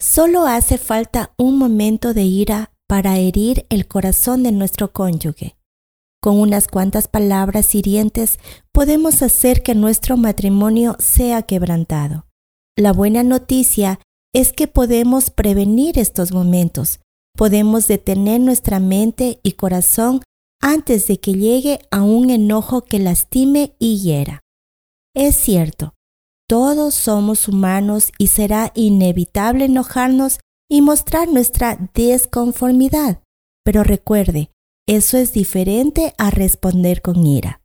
Solo hace falta un momento de ira para herir el corazón de nuestro cónyuge. Con unas cuantas palabras hirientes podemos hacer que nuestro matrimonio sea quebrantado. La buena noticia es que podemos prevenir estos momentos, podemos detener nuestra mente y corazón antes de que llegue a un enojo que lastime y hiera. Es cierto, todos somos humanos y será inevitable enojarnos y mostrar nuestra desconformidad. Pero recuerde, eso es diferente a responder con ira.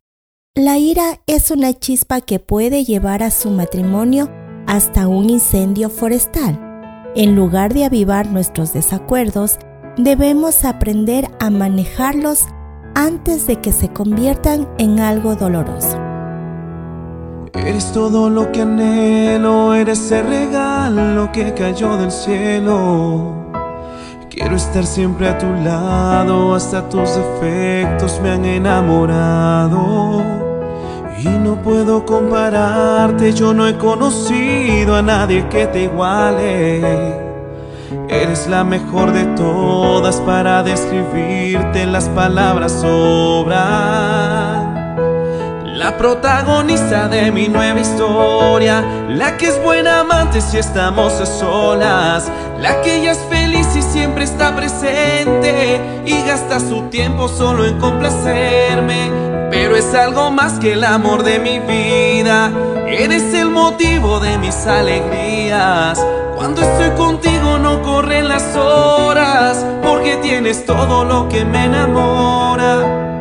La ira es una chispa que puede llevar a su matrimonio hasta un incendio forestal. En lugar de avivar nuestros desacuerdos, debemos aprender a manejarlos antes de que se conviertan en algo doloroso. Eres todo lo que anhelo, eres el regalo que cayó del cielo. Quiero estar siempre a tu lado, hasta tus defectos me han enamorado. Y no puedo compararte, yo no he conocido a nadie que te iguale. Eres la mejor de todas para describirte, las palabras sobran. La protagonista de mi nueva historia, la que es buena amante si estamos a solas, la que ella es feliz y siempre está presente y gasta su tiempo solo en complacerme, pero es algo más que el amor de mi vida, eres el motivo de mis alegrías. Cuando estoy contigo no corren las horas, porque tienes todo lo que me enamora.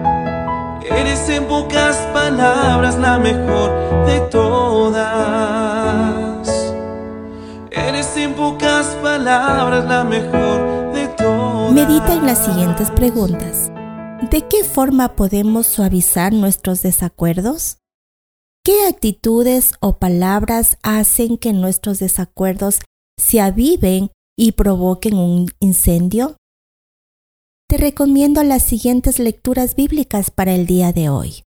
Eres en pocas palabras la mejor de todas. Eres en pocas palabras la mejor de todas. Medita en las siguientes preguntas. ¿De qué forma podemos suavizar nuestros desacuerdos? ¿Qué actitudes o palabras hacen que nuestros desacuerdos se aviven y provoquen un incendio? Te recomiendo las siguientes lecturas bíblicas para el día de hoy.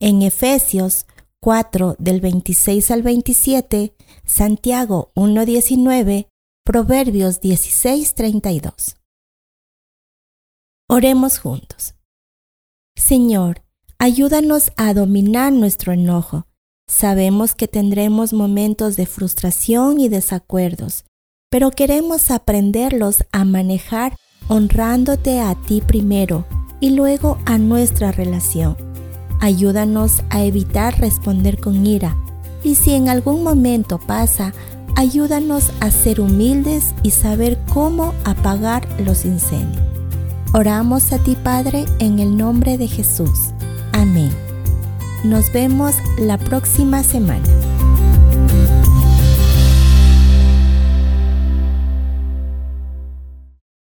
En Efesios 4 del 26 al 27, Santiago 1.19, Proverbios 16.32. Oremos juntos. Señor, ayúdanos a dominar nuestro enojo. Sabemos que tendremos momentos de frustración y desacuerdos, pero queremos aprenderlos a manejar honrándote a ti primero y luego a nuestra relación. Ayúdanos a evitar responder con ira y si en algún momento pasa, ayúdanos a ser humildes y saber cómo apagar los incendios. Oramos a ti Padre en el nombre de Jesús. Amén. Nos vemos la próxima semana.